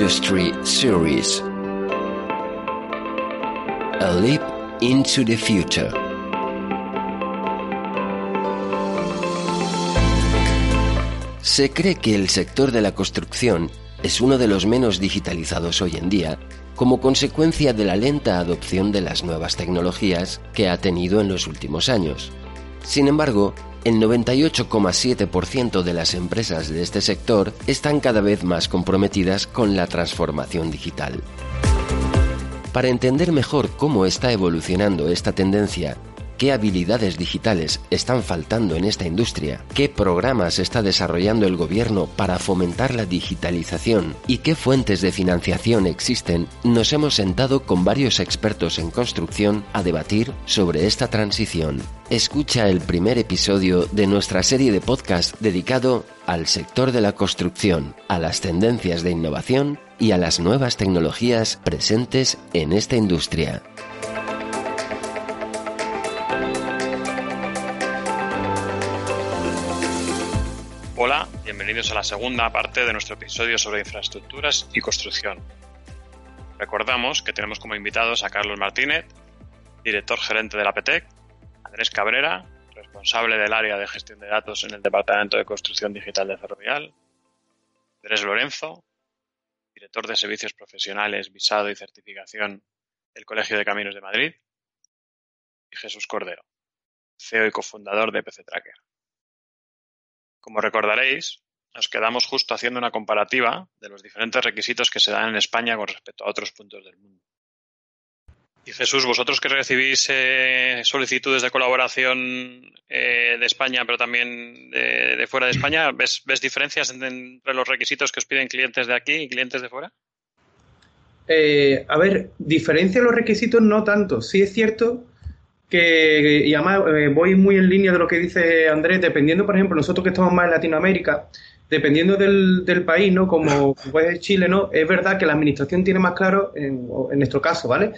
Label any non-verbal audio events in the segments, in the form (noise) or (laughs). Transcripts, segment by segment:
Industry Series A Leap into the Future. Se cree que el sector de la construcción es uno de los menos digitalizados hoy en día como consecuencia de la lenta adopción de las nuevas tecnologías que ha tenido en los últimos años. Sin embargo, el 98,7% de las empresas de este sector están cada vez más comprometidas con la transformación digital. Para entender mejor cómo está evolucionando esta tendencia, qué habilidades digitales están faltando en esta industria, qué programas está desarrollando el gobierno para fomentar la digitalización y qué fuentes de financiación existen, nos hemos sentado con varios expertos en construcción a debatir sobre esta transición. Escucha el primer episodio de nuestra serie de podcast dedicado al sector de la construcción, a las tendencias de innovación y a las nuevas tecnologías presentes en esta industria. Bienvenidos a la segunda parte de nuestro episodio sobre infraestructuras y construcción. Recordamos que tenemos como invitados a Carlos Martínez, director gerente de la PETEC, Andrés Cabrera, responsable del área de gestión de datos en el Departamento de Construcción Digital de Ferrovial, Andrés Lorenzo, director de Servicios Profesionales, Visado y Certificación del Colegio de Caminos de Madrid, y Jesús Cordero, CEO y cofundador de PC Tracker. Como recordaréis, nos quedamos justo haciendo una comparativa de los diferentes requisitos que se dan en España con respecto a otros puntos del mundo. Y Jesús, vosotros que recibís eh, solicitudes de colaboración eh, de España, pero también de, fuera de España, ¿ves, ¿ves, diferencias entre los requisitos que os piden clientes de aquí y clientes de fuera? Eh, a ver, diferencia los requisitos no tanto. Sí es cierto que, y además eh, voy muy en línea de lo que dice Andrés, dependiendo, por ejemplo, nosotros que estamos más en Latinoamérica, dependiendo del, del país, ¿no? Como (laughs) pues Chile, ¿no? Es verdad que la administración tiene más claro, en, en nuestro caso, ¿vale?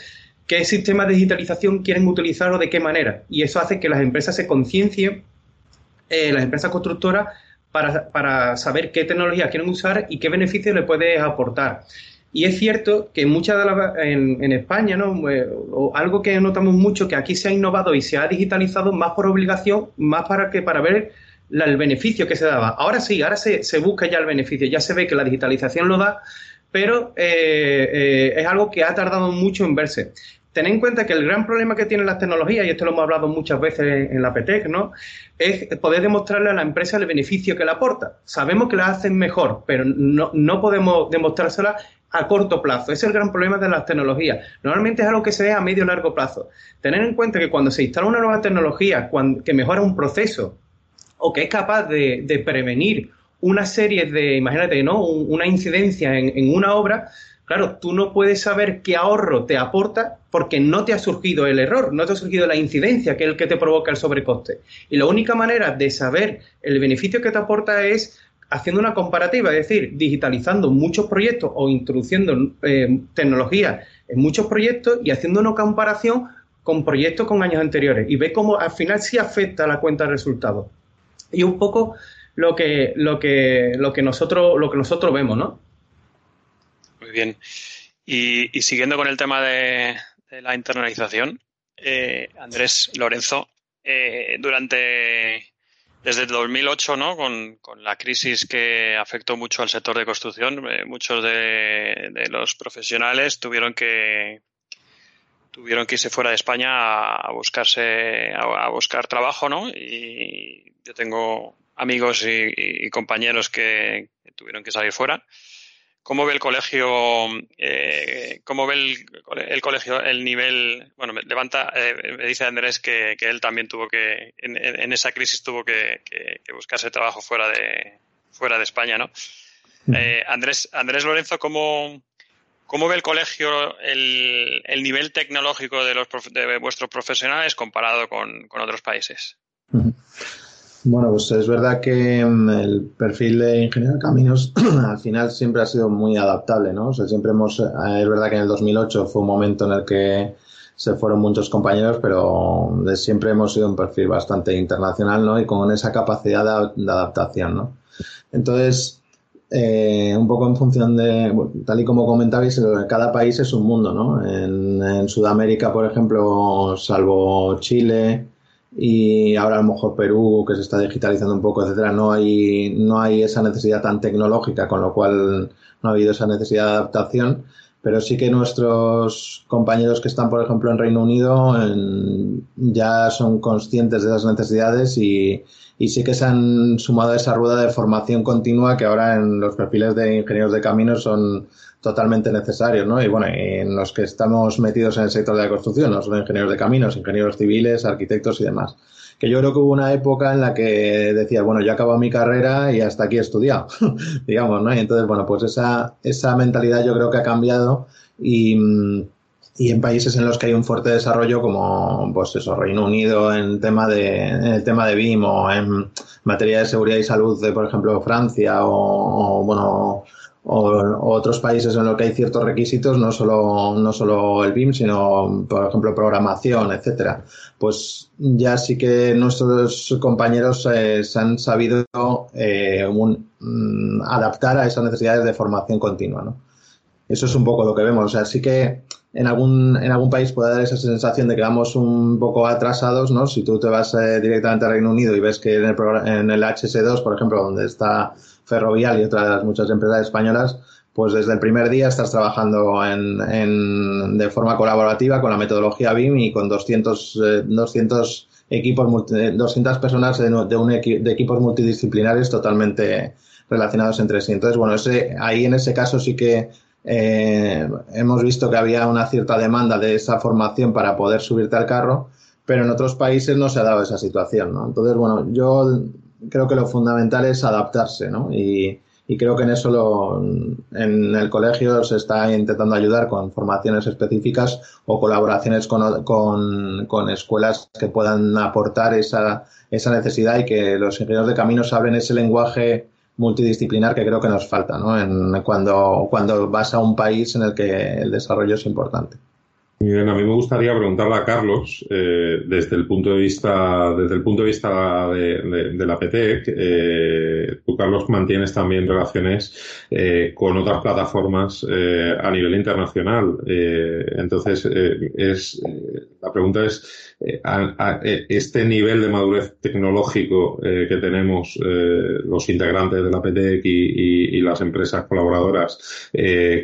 qué sistema de digitalización quieren utilizar o de qué manera. Y eso hace que las empresas se conciencien, eh, las empresas constructoras, para, para, saber qué tecnología quieren usar y qué beneficios le puede aportar. Y es cierto que muchas de las, en, España, ¿no? Eh, algo que notamos mucho, que aquí se ha innovado y se ha digitalizado más por obligación, más para que para ver el beneficio que se daba. Ahora sí, ahora se, se busca ya el beneficio, ya se ve que la digitalización lo da, pero eh, eh, es algo que ha tardado mucho en verse. Ten en cuenta que el gran problema que tienen las tecnologías, y esto lo hemos hablado muchas veces en la PTEC, ¿no? es poder demostrarle a la empresa el beneficio que le aporta. Sabemos que la hacen mejor, pero no, no podemos demostrársela a corto plazo. Ese es el gran problema de las tecnologías. Normalmente es algo que se ve a medio largo plazo. Tener en cuenta que cuando se instala una nueva tecnología que mejora un proceso o que es capaz de, de prevenir una serie de, imagínate, ¿no? una incidencia en, en una obra, Claro, tú no puedes saber qué ahorro te aporta porque no te ha surgido el error, no te ha surgido la incidencia, que es el que te provoca el sobrecoste. Y la única manera de saber el beneficio que te aporta es haciendo una comparativa, es decir, digitalizando muchos proyectos o introduciendo eh, tecnología en muchos proyectos y haciendo una comparación con proyectos con años anteriores y ve cómo al final sí afecta la cuenta de resultados. Y un poco lo que, lo que, lo que, nosotros, lo que nosotros vemos, ¿no? Muy bien. Y, siguiendo con el tema de, de la internalización, eh, Andrés Lorenzo, eh, durante desde el 2008, ¿no? Con, la crisis que afectó mucho al sector de construcción, eh, muchos de, los profesionales tuvieron que tuvieron que irse fuera de España a, buscarse a, buscar trabajo, ¿no? Y yo tengo amigos y, compañeros que tuvieron que salir fuera cómo ve el colegio, eh, cómo ve el, colegio el nivel. Bueno, me levanta, eh, me dice Andrés que, él también tuvo que, en, esa crisis tuvo que, buscarse trabajo fuera de fuera de España, ¿no? Eh, Andrés, Andrés Lorenzo, ¿cómo, ¿Cómo ve el colegio el, nivel tecnológico de, los, de vuestros profesionales comparado con, otros países? Bueno, pues es verdad que mm, el perfil de ingeniero de caminos (clears throat) al final siempre ha sido muy adaptable, ¿no? O sea, siempre hemos, eh, es verdad que en el 2008 fue un momento en el que se fueron muchos compañeros, pero siempre hemos sido un perfil bastante internacional, ¿no? Y con esa capacidad de, adaptación, ¿no? Entonces, eh, un poco en función de, tal y como comentabais, cada país es un mundo, ¿no? En, Sudamérica, por ejemplo, salvo Chile y ahora a lo mejor Perú, que se está digitalizando un poco, etcétera, no hay, no hay esa necesidad tan tecnológica, con lo cual no ha habido esa necesidad de adaptación. Pero sí que nuestros compañeros que están, por ejemplo, en Reino Unido ya son conscientes de esas necesidades y, y sí que se han sumado a esa rueda de formación continua que ahora en los perfiles de ingenieros de caminos son totalmente necesarios, ¿no? Y bueno, en los que estamos metidos en el sector de la construcción, no solo ingenieros de caminos, ingenieros civiles, arquitectos y demás. Que yo creo que hubo una época en la que decía, bueno, yo acabo mi carrera y hasta aquí he estudiado, (laughs) digamos, ¿no? Y entonces, bueno, pues esa, esa mentalidad yo creo que ha cambiado y, y en países en los que hay un fuerte desarrollo como pues eso Reino Unido en tema de en el tema de BIM o en materia de seguridad y salud de por ejemplo Francia o, bueno o, otros países en los que hay ciertos requisitos no solo no solo el BIM sino por ejemplo programación etcétera. Pues ya sí que nuestros compañeros eh, se han sabido eh, mm, adaptar a esas necesidades de formación continua no eso es un poco lo que vemos. O sea sí que en algún, en algún país puede dar esa sensación de que vamos un poco atrasados, ¿no? Si tú te vas eh, directamente al Reino Unido y ves que en el, en el HS2, por ejemplo, donde está Ferrovial y otras muchas empresas españolas, pues desde el primer día estás trabajando en, de forma colaborativa con la metodología BIM y con 200, 200 eh, equipos, 200 personas de, de, un de equipos multidisciplinares totalmente relacionados entre sí. Entonces, bueno, ese, ahí en ese caso sí que eh, hemos visto que había una cierta demanda de esa formación para poder subirte al carro, pero en otros países no se ha dado esa situación, ¿no? Entonces, bueno, yo creo que lo fundamental es adaptarse, ¿no? Y, creo que en eso lo, en el colegio se está intentando ayudar con formaciones específicas o colaboraciones con, con, con escuelas que puedan aportar esa, esa necesidad y que los ingenieros de caminos hablen ese lenguaje multidisciplinar que creo que nos falta ¿no? en, cuando, cuando vas a un país en el que el desarrollo es importante. Bien, a mí me gustaría preguntarle a Carlos, eh, desde el punto de vista, desde el punto de vista de, la PTEC, eh, tú Carlos mantienes también relaciones eh, con otras plataformas a nivel internacional. entonces, es la pregunta es este nivel de madurez tecnológico que tenemos los integrantes de la PTEC y, las empresas colaboradoras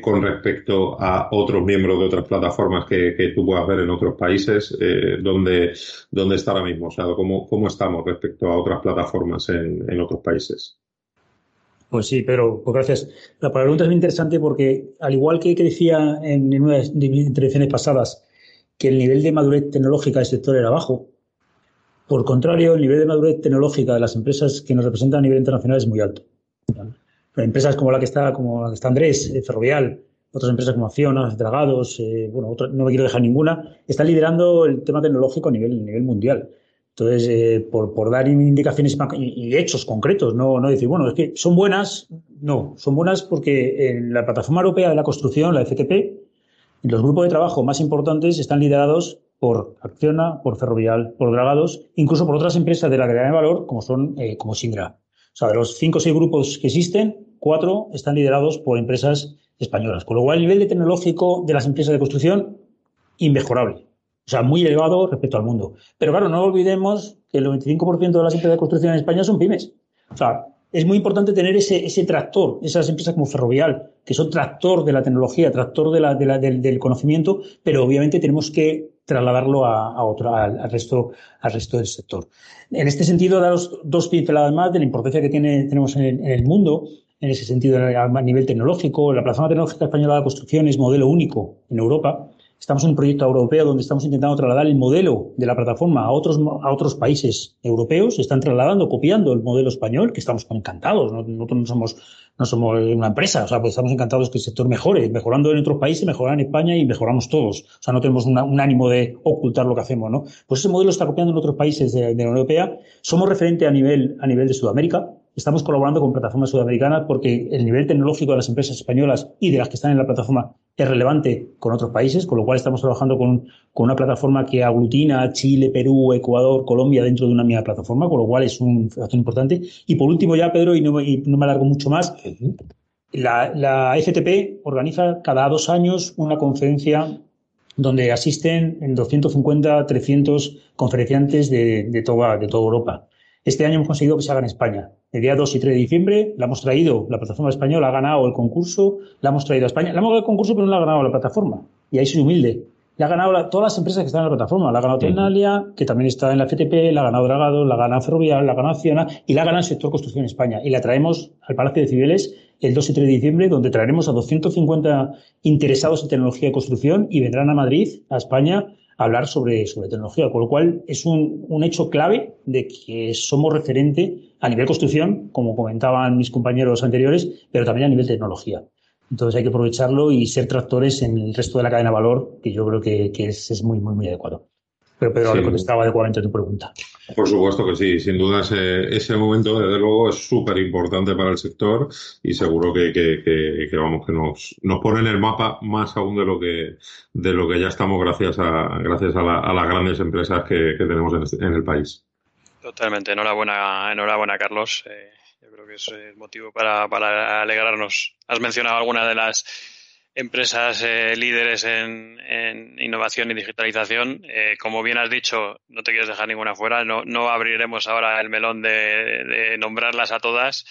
con respecto a otros miembros de otras plataformas que que, tú puedas ver en otros países, eh, ¿dónde, está ahora mismo? O sea, ¿cómo, cómo estamos respecto a otras plataformas en, en otros países? Pues sí, pero pues gracias. La pregunta es muy interesante porque, al igual que, decía en una de mis intervenciones pasadas, que el nivel de madurez tecnológica del sector era bajo, por contrario, el nivel de madurez tecnológica de las empresas que nos representan a nivel internacional es muy alto. Empresas como la que está, como la que está Andrés, eh, Ferrovial, otras empresas como Acciona, Dragados, eh, bueno, no me quiero dejar ninguna, están liderando el tema tecnológico a nivel, nivel mundial. Entonces, eh, por, por, dar indicaciones y, hechos concretos, no, no decir, bueno, es que son buenas, no, son buenas porque en la plataforma europea de la construcción, la FTP, los grupos de trabajo más importantes están liderados por Acciona, por Ferrovial, por Dragados, incluso por otras empresas de la cadena de valor como son eh, como Singra. O sea, de los cinco o seis grupos que existen, cuatro están liderados por empresas españolas. Con lo cual, el nivel de tecnológico de las empresas de construcción, inmejorable. O sea, muy elevado respecto al mundo. Pero claro, no olvidemos que el 95% de las empresas de construcción en España son pymes. O sea, es muy importante tener ese, ese tractor, esas empresas como Ferrovial, que son tractor de la tecnología, tractor de la, de la, del, conocimiento, pero obviamente tenemos que trasladarlo a, otro, al, resto, al resto del sector. En este sentido, daros dos pinceladas más de la importancia que tiene, tenemos en en el mundo en ese sentido a nivel tecnológico. La plataforma tecnológica española de construcción es modelo único en Europa. Estamos en un proyecto europeo donde estamos intentando trasladar el modelo de la plataforma a otros, a otros países europeos. Están trasladando, copiando el modelo español, que estamos encantados. Nosotros no somos, no somos una empresa, o sea, pues estamos encantados que el sector mejore, mejorando en otros países, mejorando en España y mejoramos todos. O sea, no tenemos un ánimo de ocultar lo que hacemos, ¿no? Pues ese modelo está copiando en otros países de, de la Unión Europea. Somos referente a nivel, a nivel de Sudamérica. Estamos colaborando con plataformas sudamericanas porque el nivel tecnológico de las empresas españolas y de las que están en la plataforma es relevante con otros países, con lo cual estamos trabajando con, una plataforma que aglutina Chile, Perú, Ecuador, Colombia dentro de una misma plataforma, con lo cual es un factor importante. Y por último ya, Pedro, y no, y no me alargo mucho más, la, la FTP organiza cada dos años una conferencia donde asisten en 250, 300 conferenciantes de, de, de toda Europa. Este año hemos conseguido que se haga en España. El día 2 y 3 de diciembre la hemos traído, la plataforma española ha ganado el concurso, la hemos traído a España. La hemos ganado el concurso, pero no la ha ganado la plataforma. Y ahí soy humilde. La ha ganado la, todas las empresas que están en la plataforma. La ha ganado Ternalia, que también está en la FTP, la ha ganado Dragado, la ha ganado Ferrovial, la ha ganado Acciona y la ha ganado el sector construcción en España. Y la traemos al Palacio de Cibeles el 2 y 3 de diciembre, donde traeremos a 250 interesados en tecnología de construcción y vendrán a Madrid, a España, hablar sobre, sobre tecnología, con lo cual es un, un hecho clave de que somos referente a nivel construcción, como comentaban mis compañeros anteriores, pero también a nivel tecnología. Entonces hay que aprovecharlo y ser tractores en el resto de la cadena de valor, que yo creo que, que es, es, muy, muy, muy adecuado. Pero Pedro sí. contestaba adecuadamente a tu pregunta. Por supuesto que sí, sin duda ese, ese momento, desde luego, es súper importante para el sector y seguro que, que, que, que, vamos, que nos, nos pone en el mapa más aún de lo que, de lo que ya estamos gracias a, gracias a, la, a las grandes empresas que, que tenemos en, este, en, el país. Totalmente, enhorabuena, enhorabuena Carlos. Eh, yo creo que es el motivo para, para alegrarnos. Has mencionado alguna de las empresas eh, líderes en, innovación y digitalización. Eh, como bien has dicho, no te quieres dejar ninguna fuera. No, no abriremos ahora el melón de, de nombrarlas a todas.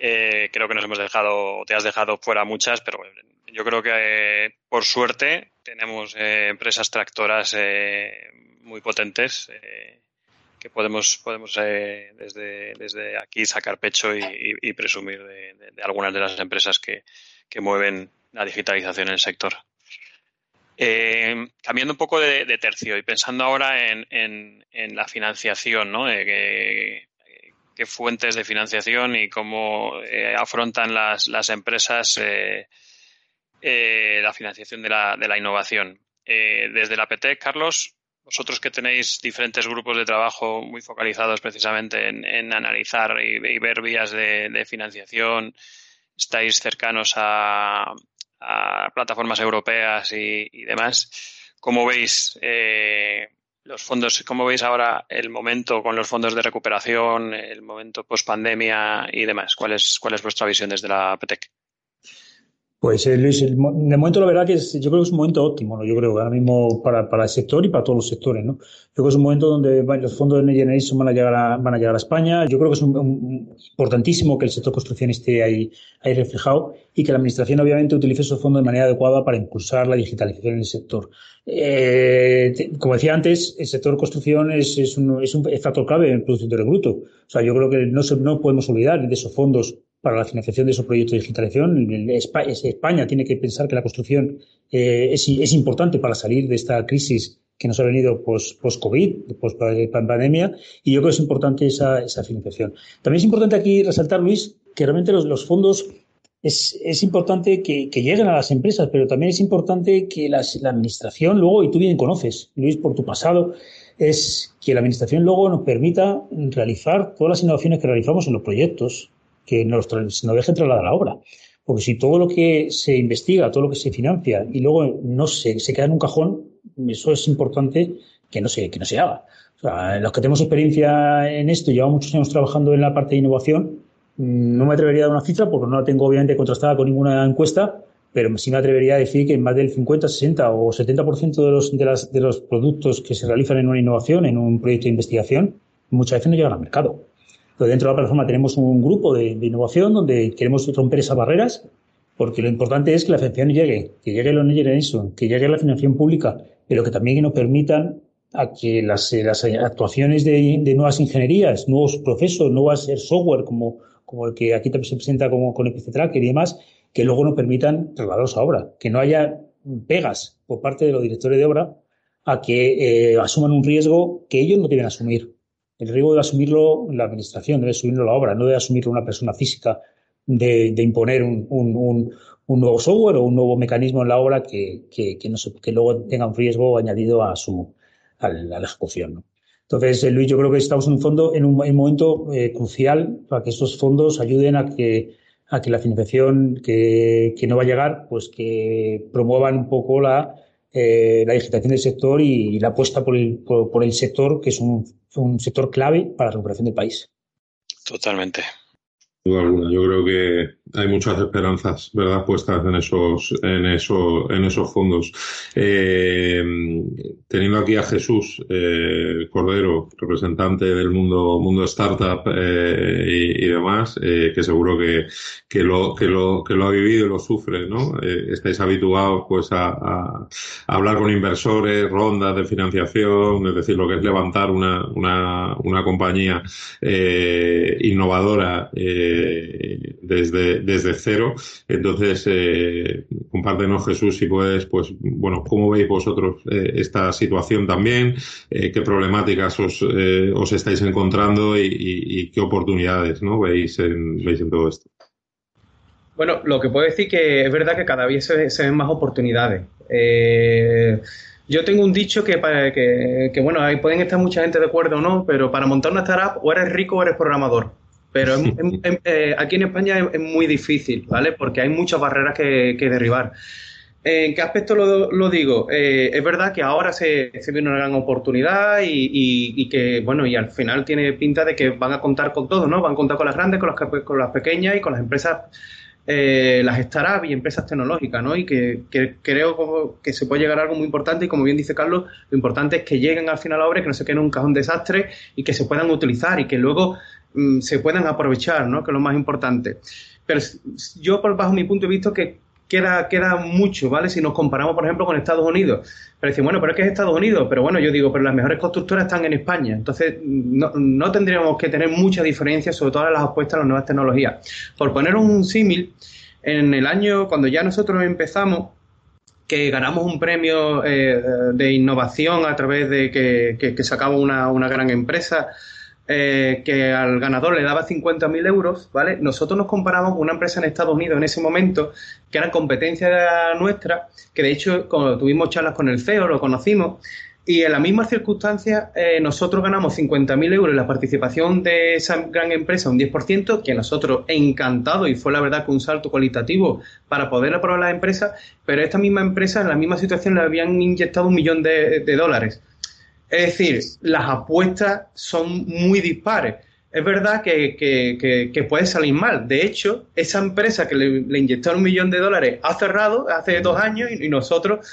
Eh, creo que nos hemos dejado, te has dejado fuera muchas, pero yo creo que por suerte tenemos empresas tractoras muy potentes que podemos, podemos desde, desde aquí sacar pecho y, y, presumir de, algunas de las empresas que mueven la digitalización en el sector. Eh, cambiando un poco de, tercio y pensando ahora en, en, la financiación, ¿no? Eh, qué fuentes de financiación y cómo eh, afrontan las, las empresas eh, la financiación de la, de la innovación. desde la PT, Carlos, vosotros que tenéis diferentes grupos de trabajo muy focalizados precisamente en, en analizar y, ver vías de financiación, estáis cercanos a, a plataformas europeas y, y demás. ¿Cómo veis eh, los fondos? ¿Cómo veis ahora el momento con los fondos de recuperación, el momento post pandemia y demás? ¿Cuál es, cuál es vuestra visión desde la PTEC? Pues eh, Luis, el, de momento la verdad que es, yo creo que es un momento óptimo, ¿no? yo creo, ahora mismo para, para el sector y para todos los sectores. ¿no? Yo creo que es un momento donde los fondos de Next van a llegar a, van a, llegar a España. Yo creo que es un, un, importantísimo que el sector construcción esté ahí, ahí reflejado y que la Administración obviamente utilice esos fondos de manera adecuada para impulsar la digitalización en el sector. Eh, como decía antes, el sector construcción es, es, un, es un factor clave en el Producto Interior Bruto. O sea, yo creo que no, se, no podemos olvidar de esos fondos para la financiación de esos proyectos de digitalización. España tiene que pensar que la construcción eh, es, importante para salir de esta crisis que nos ha venido post-COVID, post post-pandemia, y yo creo que es importante esa, financiación. También es importante aquí resaltar, Luis, que realmente los, fondos es, importante que, lleguen a las empresas, pero también es importante que la administración luego, y tú bien conoces, Luis, por tu pasado, es que la administración luego nos permita realizar todas las innovaciones que realizamos en los proyectos, que nos, nos dejen trasladar la obra. Porque si todo lo que se investiga, todo lo que se financia y luego no se, se queda en un cajón, eso es importante que no se, que no se haga. O sea, los que tenemos experiencia en esto, llevamos muchos años trabajando en la parte de innovación, no me atrevería a dar una cifra porque no la tengo obviamente contrastada con ninguna encuesta, pero sí me atrevería a decir que más del 50, 60 o 70% de los, de, las, de los productos que se realizan en una innovación, en un proyecto de investigación, muchas veces no llegan al mercado. Pero dentro de la plataforma tenemos un grupo de, de, innovación donde queremos romper esas barreras, porque lo importante es que la financiación llegue, que llegue el Generation, que llegue la financiación pública, pero que también nos permitan a que las, las actuaciones de, de, nuevas ingenierías, nuevos procesos, nuevas software como, como el que aquí también se presenta como con EPC Tracker y demás, que luego no permitan trasladarlos a obra, que no haya pegas por parte de los directores de obra a que eh, asuman un riesgo que ellos no deben asumir. El riesgo debe asumirlo la administración, debe asumirlo la obra, no debe asumirlo una persona física de, imponer un, nuevo software o un nuevo mecanismo en la obra que, que, luego tenga un riesgo añadido a su a la, ejecución. Entonces, eh, Luis, yo creo que estamos en un fondo, en un, momento eh, crucial para que estos fondos ayuden a que a que la financiación que, que no va a llegar, pues que promuevan un poco la, eh, la digitación del sector y, la apuesta por el, por, el sector, que es un, un, sector clave para la recuperación del país. Totalmente. Yo creo que hay muchas esperanzas, ¿verdad?, puestas en esos, en eso, en esos fondos. Eh, teniendo aquí a Jesús eh, Cordero, representante del mundo, mundo startup eh, y, demás, eh, que seguro que, que, lo, que, lo, que lo ha vivido y lo sufre, ¿no? Eh, estáis habituados, pues, a, hablar con inversores, rondas de financiación, es decir, lo que es levantar una, una, una compañía innovadora desde desde cero. Entonces, eh, compártenos, Jesús, si puedes, pues, bueno, ¿cómo veis vosotros eh, esta situación también? Eh, ¿Qué problemáticas os, os estáis encontrando y, qué oportunidades ¿no? veis, en, veis en todo esto? Bueno, lo que puedo decir que es verdad que cada vez se, ven más oportunidades. yo tengo un dicho que, para, que, que, bueno, ahí pueden estar mucha gente de acuerdo o no, pero para montar una startup o eres rico o eres programador. Pero eh, aquí en España es, muy difícil, ¿vale? Porque hay muchas barreras que, derribar. ¿En qué aspecto lo, digo? Eh, es verdad que ahora se, se viene una gran oportunidad y, que, bueno, y al final tiene pinta de que van a contar con todo, ¿no? Van a contar con las grandes, con las, con las pequeñas y con las empresas, eh, las startups y empresas tecnológicas, ¿no? Y que, creo que se puede llegar a algo muy importante y como bien dice Carlos, lo importante es que lleguen al final a obra, que no se queden un cajón desastre y que se puedan utilizar y que luego Mm, se puedan aprovechar, ¿no? que es lo más importante. Pero yo, bajo mi punto de vista, que queda, queda mucho, ¿vale? Si nos comparamos, por ejemplo, con Estados Unidos. Pero dicen, bueno, pero es que es Estados Unidos. Pero bueno, yo digo, pero las mejores constructoras están en España. Entonces, no, no tendríamos que tener mucha diferencia, sobre todo en las apuestas a las nuevas tecnologías. Por poner un símil, en el año, cuando ya nosotros empezamos, que ganamos un premio eh, de innovación a través de que, que, que sacaba una, una gran empresa eh, que al ganador le daba 50.000 euros, ¿vale? Nosotros nos comparamos con una empresa en Estados Unidos en ese momento, que era competencia nuestra, que de hecho tuvimos charlas con el CEO, lo conocimos, y en las mismas circunstancias eh, nosotros ganamos 50.000 euros la participación de esa gran empresa, un 10%, que nosotros encantado y fue la verdad que un salto cualitativo para poder aprobar la empresa, pero esta misma empresa en la misma situación le habían inyectado un millón de dólares. Es decir, las apuestas son muy dispares. Es verdad que, puede salir mal. De hecho, esa empresa que le, le, inyectó un millón de dólares ha cerrado hace dos años y, nosotros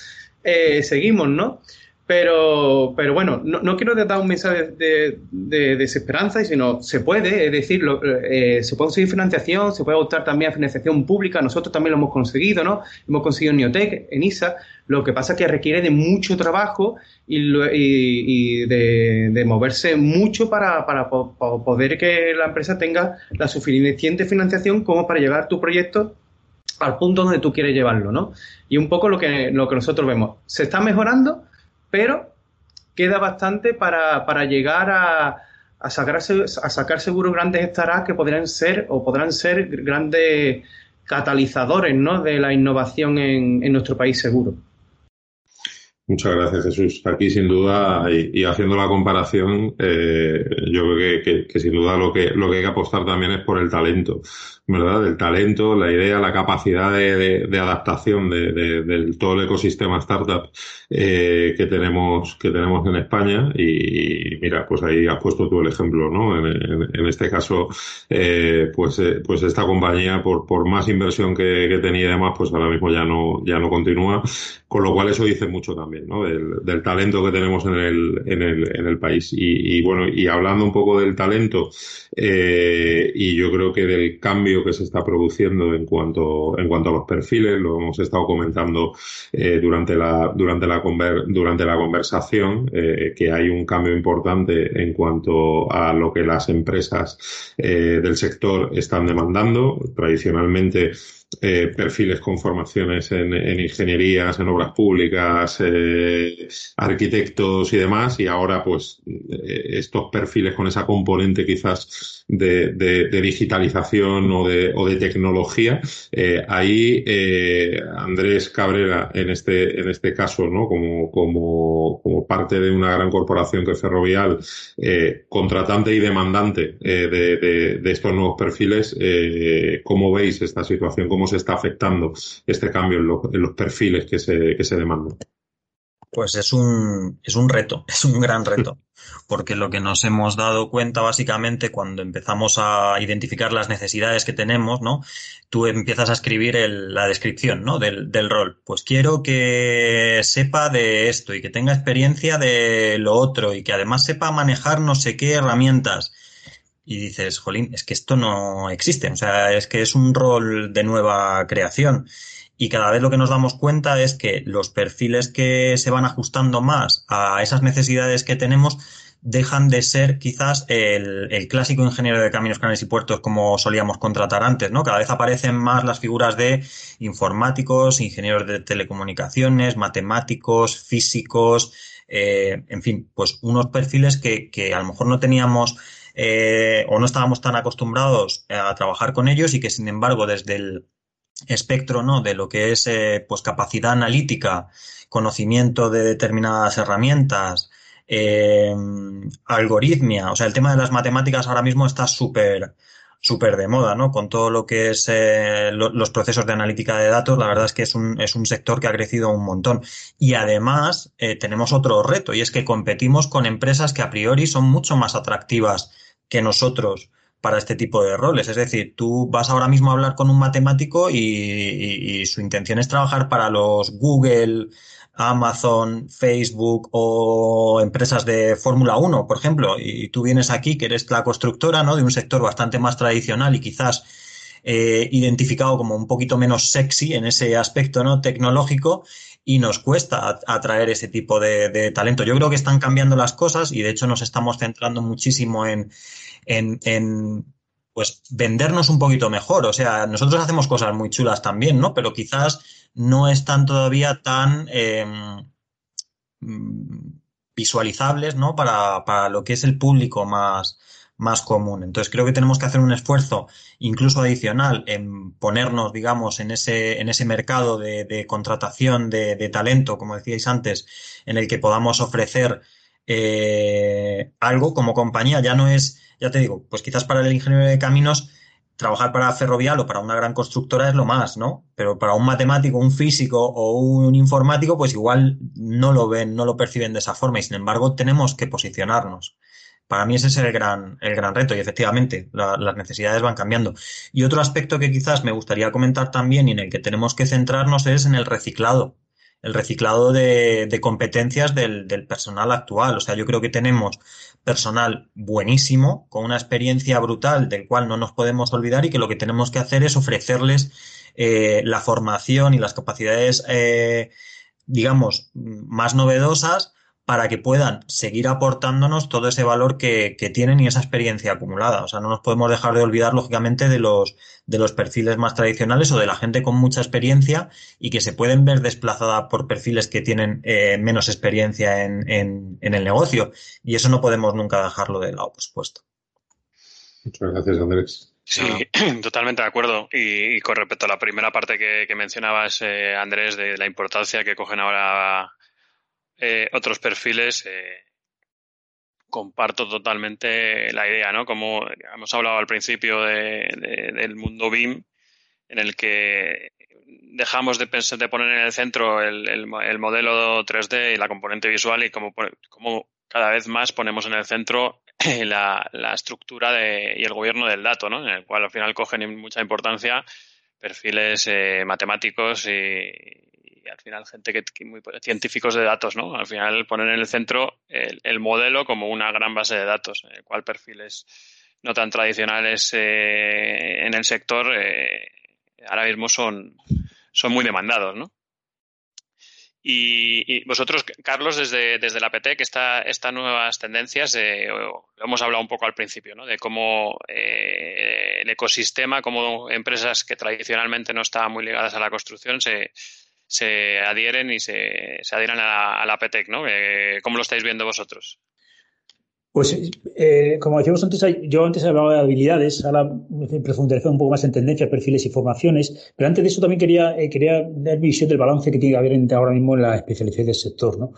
eh, seguimos, ¿no? Pero, pero bueno, no, quiero dar un mensaje de, desesperanza, sino se puede, es decir, eh, se puede conseguir financiación, se puede optar también a financiación pública, nosotros también lo hemos conseguido, ¿no? Hemos conseguido en Neotec, en ISA, lo que pasa es que requiere de mucho trabajo y, de, moverse mucho para, poder que la empresa tenga la suficiente financiación como para llevar tu proyecto al punto donde tú quieres llevarlo, ¿no? Y un poco lo que, lo que nosotros vemos. Se está mejorando, pero queda bastante para, para llegar a, a, sacarse, a sacar seguro grandes startups que podrían ser o podrán ser grandes catalizadores ¿no? de la innovación en, en nuestro país seguro. Muchas gracias, Jesús. Aquí, sin duda, y, haciendo la comparación, eh, yo creo que, que, sin duda lo que, lo que hay que apostar también es por el talento. ¿Verdad? Del talento, la idea, la capacidad de, de, adaptación de, del todo el ecosistema startup eh, que tenemos que tenemos en España y, mira, pues ahí has puesto tú el ejemplo, ¿no? En, este caso, eh, pues eh, pues esta compañía por más inversión que, tenía y demás, pues ahora mismo ya no ya no continúa, con lo cual eso dice mucho también, ¿no? Del, talento que tenemos en el en el en el país y, y bueno y hablando un poco del talento eh, y yo creo que del cambio que se está produciendo en cuanto, en cuanto a los perfiles, lo hemos estado comentando eh, durante, la, durante, la durante la conversación, eh, que hay un cambio importante en cuanto a lo que las empresas del sector están demandando. Tradicionalmente, eh, perfiles con formaciones en, ingenierías, en obras públicas, eh, arquitectos y demás, y ahora pues eh, estos perfiles con esa componente quizás de, digitalización o de, o de tecnología, ahí Andrés Cabrera en este, en este caso, ¿no? Como, como, como parte de una gran corporación que es Ferrovial, contratante y demandante de, estos nuevos perfiles, ¿cómo veis esta situación? cómo se está afectando este cambio en, los perfiles que se, demandan. Pues es un, es un reto, (laughs) es un gran reto, porque lo que nos hemos dado cuenta básicamente cuando empezamos a identificar las necesidades que tenemos, ¿no? Tú empiezas a escribir la descripción, ¿no? Del rol. Pues quiero que sepa de esto y que tenga experiencia de lo otro y que además sepa manejar no sé qué herramientas y dices, jolín, es que esto no existe, o sea, es que es un rol de nueva creación. Y cada vez lo que nos damos cuenta es que los perfiles que se van ajustando más a esas necesidades que tenemos dejan de ser quizás el, el, clásico ingeniero de caminos, canales y puertos como solíamos contratar antes, ¿no? Cada vez aparecen más las figuras de informáticos, ingenieros de telecomunicaciones, matemáticos, físicos, eh, en fin, pues unos perfiles que, que a lo mejor no teníamos eh, o no estábamos tan acostumbrados a trabajar con ellos y que sin embargo desde el espectro ¿no? de lo que es eh, pues capacidad analítica, conocimiento de determinadas herramientas, eh, algoritmia, o sea, el tema de las matemáticas ahora mismo está súper súper de moda, ¿no? Con todo lo que es los procesos de analítica de datos, la verdad es que es un, es un sector que ha crecido un montón. Y además tenemos otro reto, y es que competimos con empresas que a priori son mucho más atractivas que nosotros para este tipo de roles. Es decir, tú vas ahora mismo a hablar con un matemático y, su intención es trabajar para los Google, Amazon, Facebook o empresas de Fórmula 1, por ejemplo, y tú vienes aquí, que eres la constructora, ¿no? De un sector bastante más tradicional y quizás eh, identificado como un poquito menos sexy en ese aspecto, ¿no? Tecnológico y nos cuesta atraer ese tipo de, talento. Yo creo que están cambiando las cosas y de hecho nos estamos centrando muchísimo en, en, pues vendernos un poquito mejor. O sea, nosotros hacemos cosas muy chulas también, ¿no? Pero quizás no están todavía tan em, visualizables, ¿no? Para, para lo que es el público más, más común. Entonces creo que tenemos que hacer un esfuerzo incluso adicional en ponernos, digamos, en ese, en ese mercado de, contratación de, talento, como decíais antes, en el que podamos ofrecer eh, algo como compañía. Ya no es, ya te digo, pues quizás para el ingeniero de caminos trabajar para Ferrovial o para una gran constructora es lo más, ¿no? Pero para un matemático, un físico o un informático, pues igual no lo ven, no lo perciben de esa forma y sin embargo tenemos que posicionarnos. Para mí ese es el gran, el gran reto y efectivamente las necesidades van cambiando. Y otro aspecto que quizás me gustaría comentar también y en el que tenemos que centrarnos es en el reciclado. El reciclado de, competencias del, del, personal actual. O sea, yo creo que tenemos personal buenísimo, con una experiencia brutal del cual no nos podemos olvidar y que lo que tenemos que hacer es ofrecerles eh, la formación y las capacidades, eh, digamos, más novedosas para que puedan seguir aportándonos todo ese valor que, tienen y esa experiencia acumulada. O sea, no nos podemos dejar de olvidar, lógicamente, de los, de los perfiles más tradicionales o de la gente con mucha experiencia y que se pueden ver desplazada por perfiles que tienen eh, menos experiencia en, en, el negocio. Y eso no podemos nunca dejarlo de lado, por supuesto. Muchas gracias, Andrés. Sí, (clears throat) totalmente de acuerdo. Y, con respecto a la primera parte que, que mencionabas, eh, Andrés, de la importancia que cogen ahora eh, otros perfiles, eh, comparto totalmente la idea, ¿no? Como hemos hablado al principio del mundo BIM, en el que dejamos de pensar de poner en el centro el, modelo 3D y la componente visual y como, como, cada vez más ponemos en el centro (clears throat) la, estructura de, y el gobierno del dato, ¿no? En el cual al final cogen mucha importancia perfiles eh, matemáticos y, al final gente que, muy científicos de datos, ¿no? Al final poner en el centro el, modelo como una gran base de datos, en el cual perfiles no tan tradicionales eh, en el sector eh, ahora mismo son, son muy demandados, ¿no? Y, vosotros, Carlos, desde, desde la PT, que estas nuevas tendencias, eh, lo hemos hablado un poco al principio, ¿no? de cómo eh, el ecosistema, cómo empresas que tradicionalmente no estaban muy ligadas a la construcción se, se adhieren y se, se adhieren a la, a ¿no? Eh, ¿Cómo lo estáis viendo vosotros? Pues, eh, como decíamos antes, yo antes hablaba de habilidades, ahora me profundizar un poco más en tendencias, perfiles y formaciones, pero antes de eso también quería, eh, quería dar visión del balance que tiene que haber entre ahora mismo en la especialización del sector. ¿no?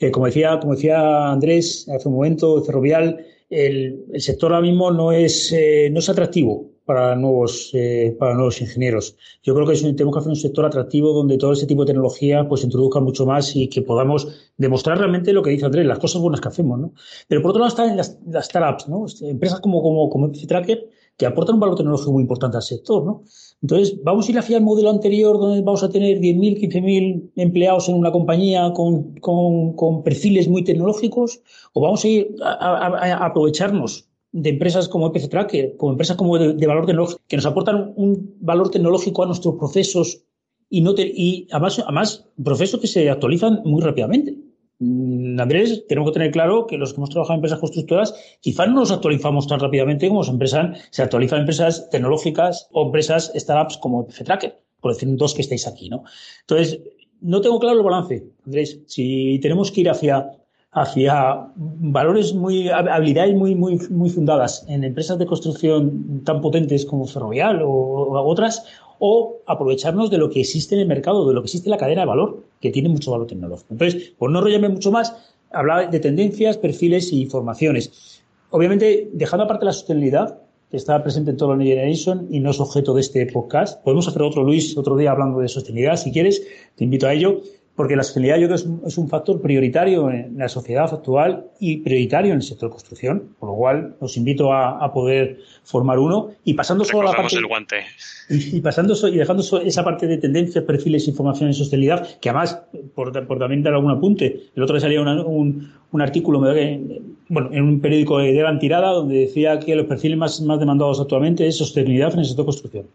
Eh, como, decía, como decía Andrés hace un momento, Ferrovial, el, el sector ahora mismo no es, eh, no es atractivo para nuevos, eh, para nuevos ingenieros. Yo creo que tenemos que hacer un sector atractivo donde todo ese tipo de tecnología pues introduzca mucho más y que podamos demostrar realmente lo que dice Andrés, las cosas buenas que hacemos, ¿no? Pero por otro lado están las, las startups, ¿no? Empresas como, como, como Tracker que aportan un valor tecnológico muy importante al sector, ¿no? Entonces, ¿vamos a ir hacia el modelo anterior donde vamos a tener 10.000, 15.000 empleados en una compañía con, con, con, perfiles muy tecnológicos? ¿O vamos a ir a, a, a aprovecharnos de empresas como EPC Tracker, como empresas como de, de, valor tecnológico, que nos aportan un valor tecnológico a nuestros procesos y, no te, y además, además procesos que se actualizan muy rápidamente. Mm, Andrés, tenemos que tener claro que los que hemos trabajado en empresas constructoras quizás no nos actualizamos tan rápidamente como se, empresas, se actualizan empresas tecnológicas o empresas startups como EPC Tracker, por decir dos que estáis aquí. ¿no? Entonces, no tengo claro el balance, Andrés. Si tenemos que ir hacia hacia valores muy, habilidades muy, muy, muy fundadas en empresas de construcción tan potentes como Ferrovial o, otras, o aprovecharnos de lo que existe en el mercado, de lo que existe en la cadena de valor, que tiene mucho valor tecnológico. Entonces, por no rollarme mucho más, hablaba de tendencias, perfiles y formaciones. Obviamente, dejando aparte la sostenibilidad, que está presente en todo la Generation y no es objeto de este podcast. Podemos hacer otro, Luis, otro día hablando de sostenibilidad, si quieres, te invito a ello porque la sostenibilidad yo creo que es, es, un factor prioritario en la sociedad actual y prioritario en el sector de construcción, por lo cual os invito a, a poder formar uno y pasando solo a la parte el guante. Y, y pasando y dejando esa parte de tendencias, perfiles, información y sostenibilidad, que además por, por también dar algún apunte, el otro día salía una, un, un artículo bueno, en un periódico de gran tirada donde decía que los perfiles más, más demandados actualmente es sostenibilidad en el sector de construcción.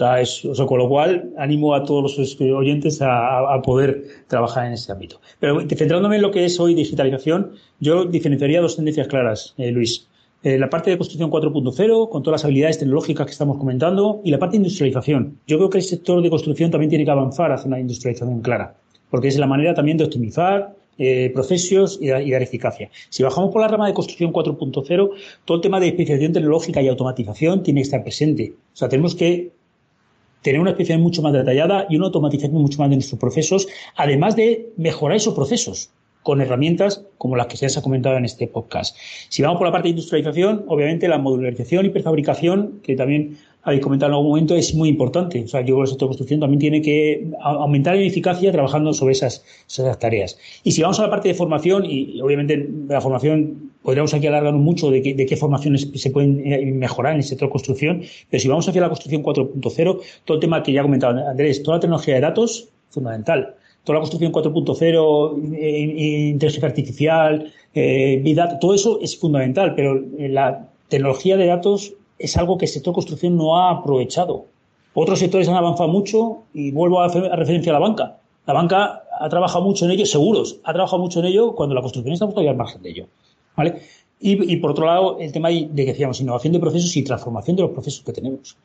O sea, con lo cual animo a todos los oyentes a, a, poder trabajar en ese ámbito. Pero centrándome en lo que es hoy digitalización, yo diferenciaría dos tendencias claras, eh, Luis. Eh, la parte de construcción 4.0, con todas las habilidades tecnológicas que estamos comentando, y la parte de industrialización. Yo creo que el sector de construcción también tiene que avanzar hacia una industrialización clara, porque es la manera también de optimizar eh, procesos y, y, dar eficacia. Si bajamos por la rama de construcción 4.0, todo el tema de especialización tecnológica y automatización tiene que estar presente. O sea, tenemos que tener una especialización mucho más detallada y una automatización mucho más de nuestros procesos, además de mejorar esos procesos con herramientas como las que se ha comentado en este podcast. Si vamos por la parte de industrialización, obviamente la modularización y prefabricación, que también habéis comentado en algún momento, es muy importante. O sea, yo creo que el sector de construcción también tiene que aumentar la eficacia trabajando sobre esas, esas tareas. Y si vamos a la parte de formación, y obviamente la formación podríamos aquí alargarnos mucho de, qué, de qué formaciones se pueden mejorar en el sector de construcción, pero si vamos hacia la construcción 4.0, todo el tema que ya ha comentado Andrés, toda la tecnología de datos, fundamental toda la construcción 4.0, eh, inteligencia artificial, eh, Data, todo eso es fundamental, pero la tecnología de datos es algo que el sector construcción no ha aprovechado. Otros sectores han avanzado mucho y vuelvo a, a referencia a la banca. La banca ha trabajado mucho en ello, seguros, ha trabajado mucho en ello cuando la construcción está todavía al margen de ello. ¿vale? Y, por otro lado, el tema de que decíamos, innovación de procesos y transformación de los procesos que tenemos.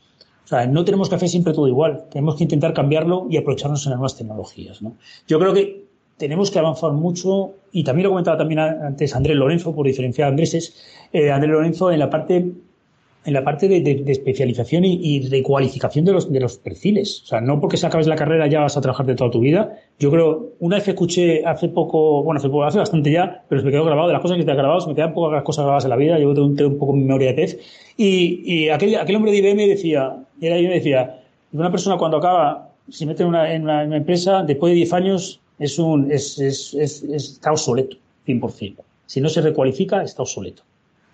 O sea, no tenemos que hacer siempre todo igual. Tenemos que intentar cambiarlo y aprovecharnos en las nuevas tecnologías. ¿no? Yo creo que tenemos que avanzar mucho, y también lo comentaba también antes Andrés Lorenzo, por diferencia de Andrés, eh, Andrés Lorenzo en la parte en la parte de, de, de especialización y, y, de cualificación de los, de los perfiles. O sea, no porque se acabes la carrera ya vas a trabajar de toda tu vida. Yo creo, una vez que escuché hace poco, bueno, hace, poco, hace bastante ya, pero se me quedó grabado, de las cosas que te ha grabado, se me quedan pocas cosas grabadas en la vida, yo tengo, tengo un poco memoria de pez. Y, y aquel, aquel hombre de IBM decía, era me decía, una persona cuando acaba, se mete en una, en una, en una empresa, después de 10 años, es un, es, es, es, está obsoleto, 100%. Si no se recualifica, está obsoleto.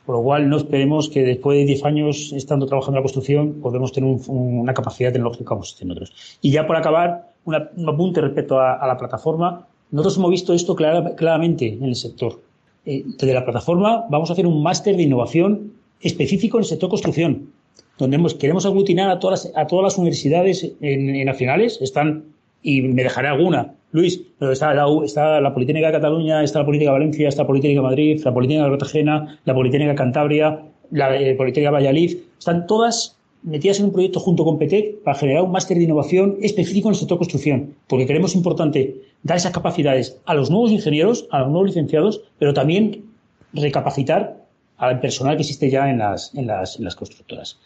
Por lo cual, no esperemos que después de 10 años estando trabajando en la construcción podemos tener un, una capacidad tecnológica como existen otros. Y ya por acabar, un apunte respecto a, la plataforma. Nosotros hemos visto esto clara, claramente en el sector. Eh, desde la plataforma vamos a hacer un máster de innovación específico en el sector construcción, donde queremos aglutinar a todas las, a todas las universidades en, nacionales, están, y me dejaré alguna, Luis, pero está la, está la Politécnica de Cataluña, está la Politécnica de Valencia, está la Politécnica de Madrid, la Politécnica de Cartagena, la Politécnica de Cantabria, la eh, Politécnica de Valladolid, están todas metidas en un proyecto junto con PETEC para generar un máster de innovación específico en el sector construcción, porque creemos importante dar esas capacidades a los nuevos ingenieros, a los nuevos licenciados, pero también recapacitar al personal que existe ya en las, en las, en las constructoras.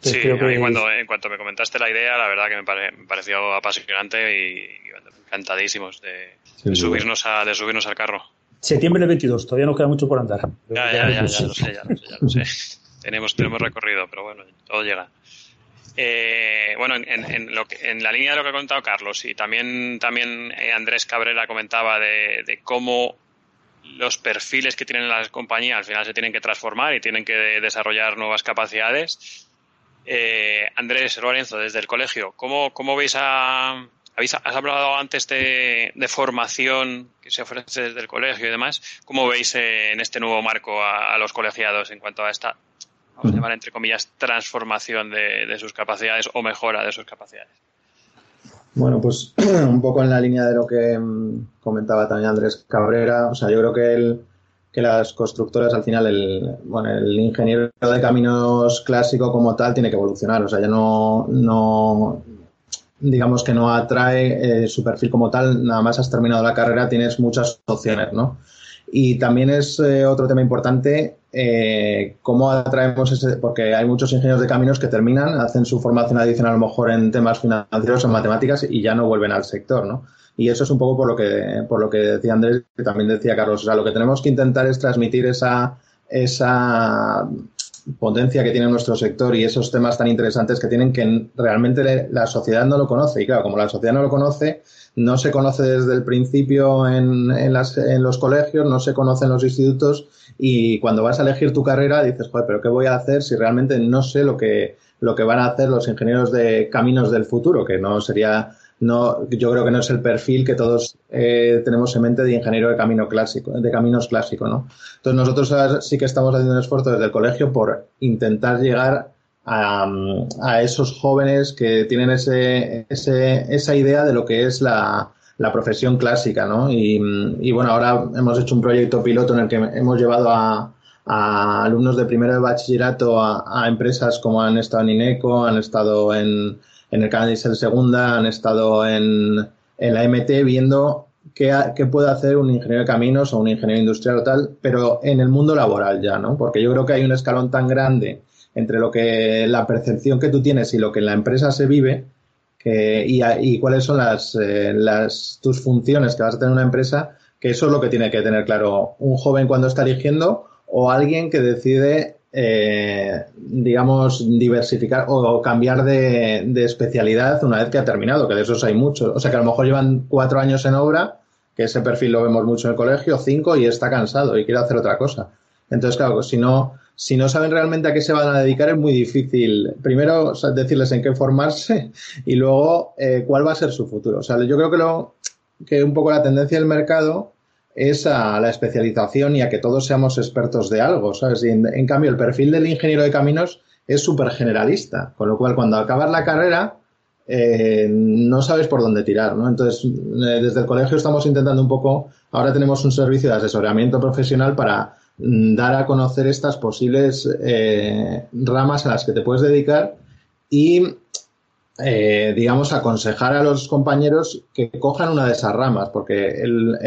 Sí, cuando, en cuanto me comentaste la idea, la verdad que me, pareció apasionante y, encantadísimos de, subirnos a, de subirnos al carro. Septiembre del 22, todavía nos queda mucho por andar. Ya, ya, ya, ya, lo sé, ya lo sé, ya lo sé. (laughs) tenemos, tenemos recorrido, pero bueno, todo llega. Eh, bueno, en, lo que, en la línea de lo que ha contado Carlos y también, también eh, Andrés Cabrera comentaba de, de, cómo los perfiles que tienen las compañías al final se tienen que transformar y tienen que desarrollar nuevas capacidades. Eh, Andrés Lorenzo, desde el colegio, ¿cómo, cómo veis a, has hablado antes de, formación que se ofrece desde el colegio y demás. ¿Cómo veis eh, en este nuevo marco a, los colegiados en cuanto a esta, vamos a llamar entre comillas, transformación de, sus capacidades o mejora de sus capacidades? Bueno, pues (clears throat) un poco en la línea de lo que mm, comentaba también Andrés Cabrera. O sea, yo creo que el, que las constructoras al final el, bueno, el ingeniero de caminos clásico como tal tiene que evolucionar, o sea, ya no, no, digamos que no atrae eh, su perfil como tal, nada más has terminado la carrera, tienes muchas opciones, ¿no? Y también es eh, otro tema importante eh, cómo atraemos ese, porque hay muchos ingenieros de caminos que terminan, hacen su formación adicional a lo mejor en temas financieros, en matemáticas y ya no vuelven al sector, ¿no? Y eso es un poco por lo que, por lo que decía Andrés, que también decía Carlos. O sea, lo que tenemos que intentar es transmitir esa, esa potencia que tiene nuestro sector y esos temas tan interesantes que tienen que realmente la sociedad no lo conoce. Y claro, como la sociedad no lo conoce, no se conoce desde el principio en, en, las, en los colegios, no se conoce en los institutos y cuando vas a elegir tu carrera dices, joder, pero ¿qué voy a hacer si realmente no sé lo que, lo que van a hacer los ingenieros de caminos del futuro? Que no sería no, yo creo que no es el perfil que todos eh, tenemos en mente de ingeniero de camino clásico, de caminos clásico, ¿no? Entonces nosotros sí que estamos haciendo un esfuerzo desde el colegio por intentar llegar a, a esos jóvenes que tienen ese, ese, esa idea de lo que es la, la profesión clásica, ¿no? Y, y, bueno, ahora hemos hecho un proyecto piloto en el que hemos llevado a, alumnos de primero de bachillerato a, a empresas como han estado en INECO, han estado en en el canal Diesel Segunda, han estado en, en la MT viendo qué, qué, puede hacer un ingeniero de caminos o un ingeniero industrial o tal, pero en el mundo laboral ya, ¿no? Porque yo creo que hay un escalón tan grande entre lo que la percepción que tú tienes y lo que en la empresa se vive que, y, y cuáles son las, eh, las tus funciones que vas a tener en una empresa, que eso es lo que tiene que tener claro un joven cuando está eligiendo o alguien que decide eh, digamos, diversificar o cambiar de, especialidad una vez que ha terminado, que de esos hay muchos. O sea, que a lo mejor llevan cuatro años en obra, que ese perfil lo vemos mucho en el colegio, cinco y está cansado y quiere hacer otra cosa. Entonces, claro, si no, si no saben realmente a qué se van a dedicar, es muy difícil, primero, decirles en qué formarse (laughs) y luego eh, cuál va a ser su futuro. O sea, yo creo que, lo, que un poco la tendencia del mercado es a la especialización y a que todos seamos expertos de algo, ¿sabes? En, cambio, el perfil del ingeniero de caminos es súper generalista, con lo cual cuando acabas la carrera eh, no sabes por dónde tirar, ¿no? Entonces, eh, desde el colegio estamos intentando un poco, ahora tenemos un servicio de asesoramiento profesional para mm, dar a conocer estas posibles eh, ramas a las que te puedes dedicar y eh, digamos, aconsejar a los compañeros que cojan una de esas ramas, porque el,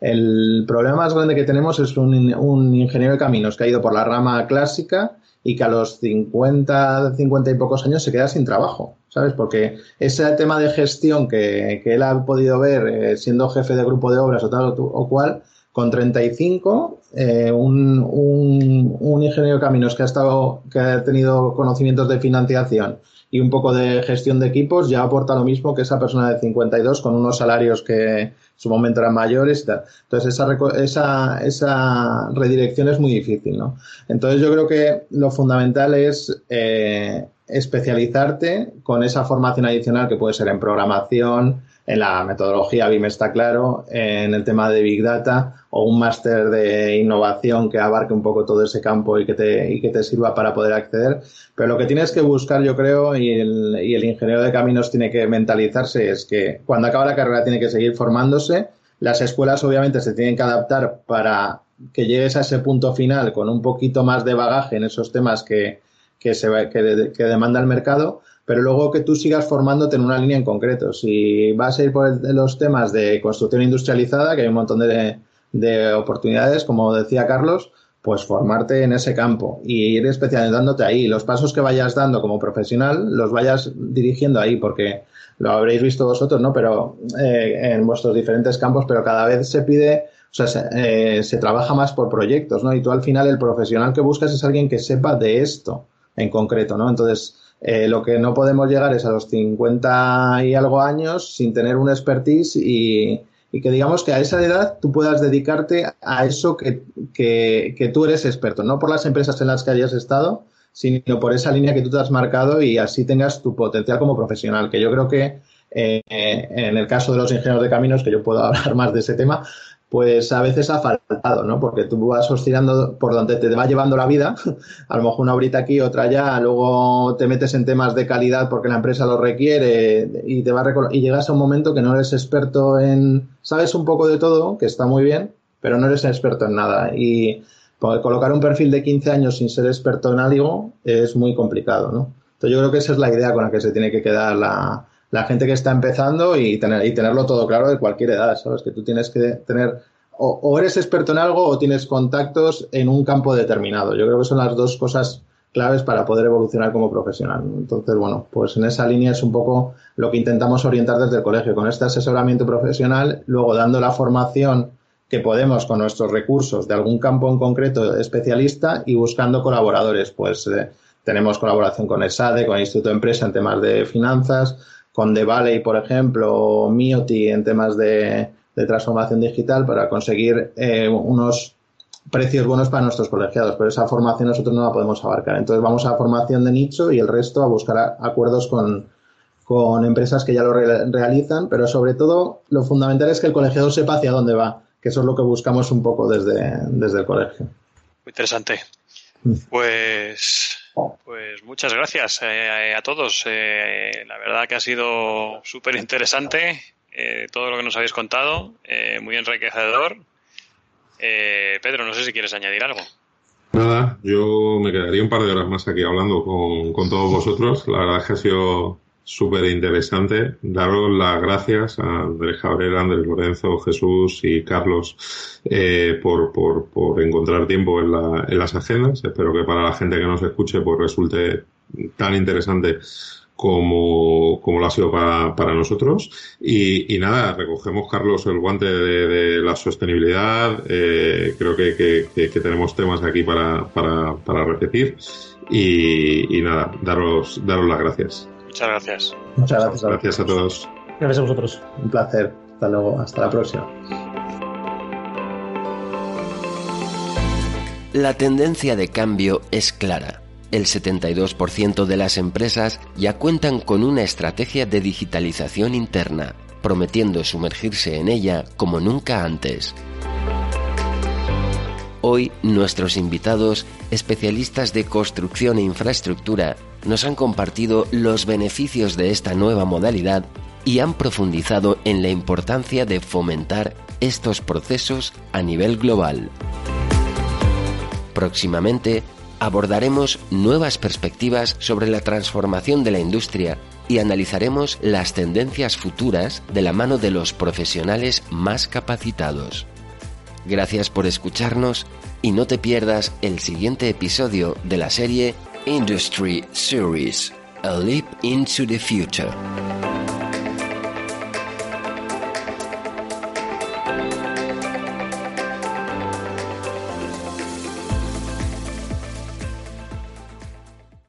el, problema más grande que tenemos es un, un, ingeniero de caminos que ha ido por la rama clásica y que a los 50, 50 y pocos años se queda sin trabajo, ¿sabes? Porque ese tema de gestión que, que él ha podido ver eh, siendo jefe de grupo de obras o tal o, cual, con 35, eh, un, un, un ingeniero de caminos que ha estado, que ha tenido conocimientos de financiación y un poco de gestión de equipos ya aporta lo mismo que esa persona de 52 con unos salarios que en su momento eran mayores y tal. Entonces esa, esa, esa redirección es muy difícil, ¿no? Entonces yo creo que lo fundamental es eh, especializarte con esa formación adicional que puede ser en programación, en la metodología BIM está claro, en el tema de Big Data o un máster de innovación que abarque un poco todo ese campo y que, te, y que te sirva para poder acceder. Pero lo que tienes que buscar, yo creo, y el, ingeniero de caminos tiene que mentalizarse, es que cuando acaba la carrera tiene que seguir formándose. Las escuelas obviamente se tienen que adaptar para que llegues a ese punto final con un poquito más de bagaje en esos temas que, que, se, que demanda el mercado, pero luego que tú sigas formándote en una línea en concreto. Si vas a ir por los temas de construcción industrializada, que hay un montón de, de oportunidades, como decía Carlos, pues formarte en ese campo y ir especializándote ahí. Los pasos que vayas dando como profesional los vayas dirigiendo ahí, porque lo habréis visto vosotros, ¿no? Pero eh, en vuestros diferentes campos, pero cada vez se pide, o sea, se, eh, se, trabaja más por proyectos, ¿no? Y tú al final el profesional que buscas es alguien que sepa de esto en concreto, ¿no? Entonces, eh, lo que no podemos llegar es a los 50 y algo años sin tener un expertise y, y que digamos que a esa edad tú puedas dedicarte a eso que, que, que, tú eres experto, no por las empresas en las que hayas estado, sino por esa línea que tú te has marcado y así tengas tu potencial como profesional, que yo creo que eh, en el caso de los ingenieros de caminos, que yo puedo (laughs) hablar más de ese tema, pues a veces ha faltado, ¿no? Porque tú vas oscilando por donde te va llevando la vida, (laughs) a lo mejor una horita aquí, otra allá, luego te metes en temas de calidad porque la empresa lo requiere y te va y llegas a un momento que no eres experto en, sabes un poco de todo, que está muy bien, pero no eres experto en nada y colocar un perfil de 15 años sin ser experto en algo es muy complicado, ¿no? Entonces yo creo que esa es la idea con la que se tiene que quedar la, la gente que está empezando y, tener, y tenerlo todo claro de cualquier edad, ¿sabes? Que tú tienes que tener, o, eres experto en algo o tienes contactos en un campo determinado. Yo creo que son las dos cosas claves para poder evolucionar como profesional. Entonces, bueno, pues en esa línea es un poco lo que intentamos orientar desde el colegio, con este asesoramiento profesional, luego dando la formación que podemos con nuestros recursos de algún campo en concreto especialista y buscando colaboradores. Pues eh, tenemos colaboración con ESADE, con el Instituto de Empresa en temas de finanzas, con The Valley, por ejemplo, o Mioti en temas de, de transformación digital para conseguir eh, unos precios buenos para nuestros colegiados, pero esa formación nosotros no la podemos abarcar. Entonces vamos a formación de nicho y el resto a buscar acuerdos con, con empresas que ya lo re realizan, pero sobre todo lo fundamental es que el colegiado sepa hacia dónde va, que eso es lo que buscamos un poco desde, desde el colegio. Muy interesante. Pues pues muchas gracias eh, a todos. Eh, la verdad que ha sido súper interesante eh, todo lo que nos habéis contado, muy enriquecedor. Pedro, no sé si quieres añadir algo. Nada, yo me quedaría un par de horas más aquí hablando con, con todos vosotros. La verdad es que ha sido súper interesante. Daros las gracias a Andrés Cabrera, Andrés Lorenzo, Jesús y Carlos eh, por, por, por, encontrar tiempo en, la, en, las agendas. Espero que para la gente que nos escuche pues resulte tan interesante como, como lo ha sido para, para nosotros. Y, y, nada, recogemos, Carlos, el guante de, de la sostenibilidad. Eh, creo que, que, que, tenemos temas aquí para, para, para repetir. Y, y nada, daros, daros las gracias. Muchas gracias. Muchas gracias. Gracias a todos. Gracias a vosotros. Un placer. Hasta luego. Hasta la próxima. La tendencia de cambio es clara. El 72% de las empresas ya cuentan con una estrategia de digitalización interna, prometiendo sumergirse en ella como nunca antes. Hoy nuestros invitados, especialistas de construcción e infraestructura, nos han compartido los beneficios de esta nueva modalidad y han profundizado en la importancia de fomentar estos procesos a nivel global. Próximamente abordaremos nuevas perspectivas sobre la transformación de la industria y analizaremos las tendencias futuras de la mano de los profesionales más capacitados. Gracias por escucharnos y no te pierdas el siguiente episodio de la serie Industry Series, A Leap into the Future.